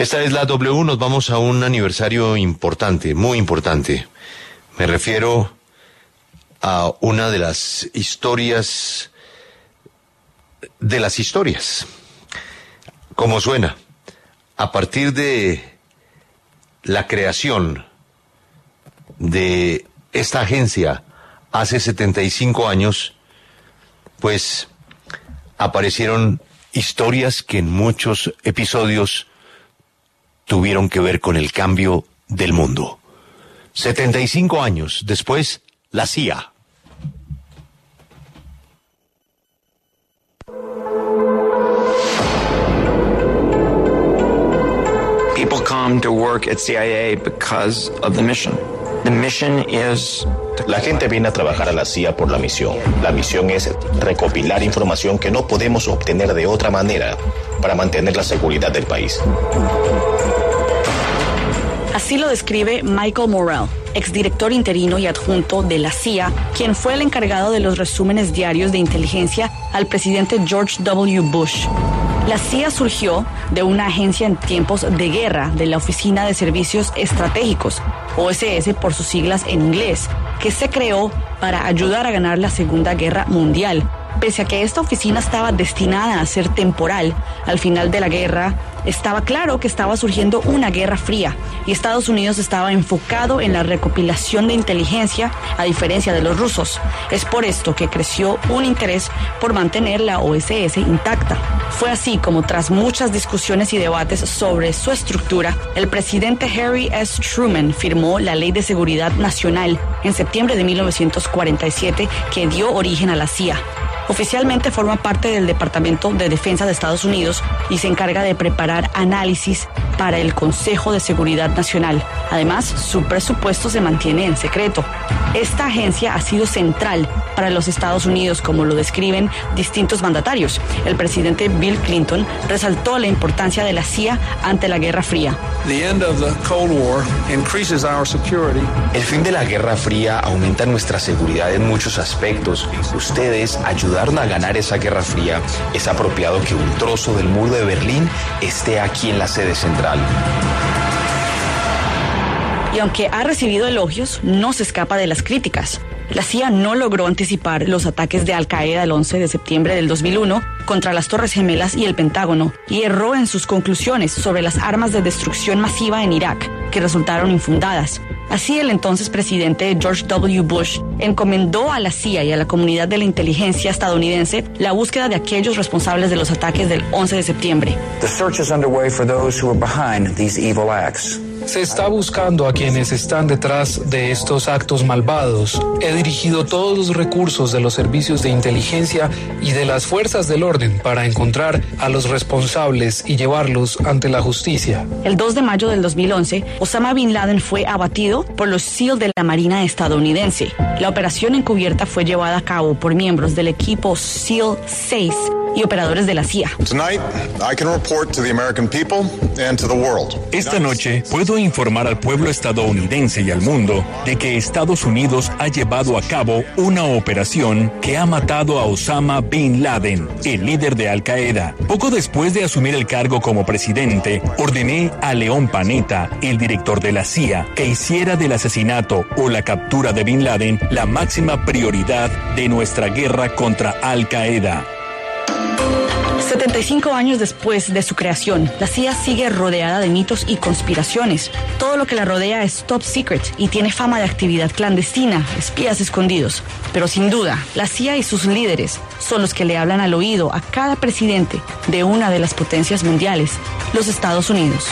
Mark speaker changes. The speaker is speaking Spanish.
Speaker 1: Esta es la W, nos vamos a un aniversario importante, muy importante. Me refiero a una de las historias de las historias. Como suena, a partir de la creación de esta agencia hace 75 años, pues aparecieron historias que en muchos episodios tuvieron que ver con el cambio del mundo. 75 años después, la CIA.
Speaker 2: People come to work at CIA because of the mission. The mission is
Speaker 3: La gente viene a trabajar a la CIA por la misión. La misión es recopilar información que no podemos obtener de otra manera para mantener la seguridad del país.
Speaker 4: Así lo describe Michael Morrell, exdirector interino y adjunto de la CIA, quien fue el encargado de los resúmenes diarios de inteligencia al presidente George W. Bush. La CIA surgió de una agencia en tiempos de guerra de la Oficina de Servicios Estratégicos, OSS por sus siglas en inglés, que se creó para ayudar a ganar la Segunda Guerra Mundial. Pese a que esta oficina estaba destinada a ser temporal, al final de la guerra estaba claro que estaba surgiendo una guerra fría y Estados Unidos estaba enfocado en la recopilación de inteligencia a diferencia de los rusos. Es por esto que creció un interés por mantener la OSS intacta. Fue así como tras muchas discusiones y debates sobre su estructura, el presidente Harry S. Truman firmó la Ley de Seguridad Nacional en septiembre de 1947 que dio origen a la CIA. Oficialmente forma parte del Departamento de Defensa de Estados Unidos y se encarga de preparar análisis para el Consejo de Seguridad Nacional. Además, su presupuesto se mantiene en secreto. Esta agencia ha sido central para los Estados Unidos, como lo describen distintos mandatarios. El presidente Bill Clinton resaltó la importancia de la CIA ante la Guerra Fría.
Speaker 3: El fin de la Guerra Fría aumenta nuestra seguridad en muchos aspectos. Ustedes ayudaron a ganar esa Guerra Fría. Es apropiado que un trozo del muro de Berlín esté aquí en la sede central.
Speaker 4: Y aunque ha recibido elogios, no se escapa de las críticas. La CIA no logró anticipar los ataques de Al Qaeda el 11 de septiembre del 2001 contra las Torres Gemelas y el Pentágono y erró en sus conclusiones sobre las armas de destrucción masiva en Irak, que resultaron infundadas. Así, el entonces presidente George W. Bush encomendó a la CIA y a la comunidad de la inteligencia estadounidense la búsqueda de aquellos responsables de los ataques del 11 de septiembre.
Speaker 5: The search is underway for those who are behind these evil acts.
Speaker 6: Se está buscando a quienes están detrás de estos actos malvados. He dirigido todos los recursos de los servicios de inteligencia y de las fuerzas del orden para encontrar a los responsables y llevarlos ante la justicia.
Speaker 4: El 2 de mayo del 2011, Osama Bin Laden fue abatido por los SEAL de la Marina estadounidense. La operación encubierta fue llevada a cabo por miembros del equipo SEAL 6 y operadores de la CIA.
Speaker 7: Esta noche puedo informar al pueblo estadounidense y al mundo de que Estados Unidos ha llevado a cabo una operación que ha matado a Osama Bin Laden, el líder de Al Qaeda. Poco después de asumir el cargo como presidente, ordené a León Panetta, el director de la CIA, que hiciera del asesinato o la captura de Bin Laden la máxima prioridad de nuestra guerra contra Al Qaeda.
Speaker 4: 75 años después de su creación, la CIA sigue rodeada de mitos y conspiraciones. Todo lo que la rodea es top secret y tiene fama de actividad clandestina, espías escondidos. Pero sin duda, la CIA y sus líderes son los que le hablan al oído a cada presidente de una de las potencias mundiales, los Estados Unidos.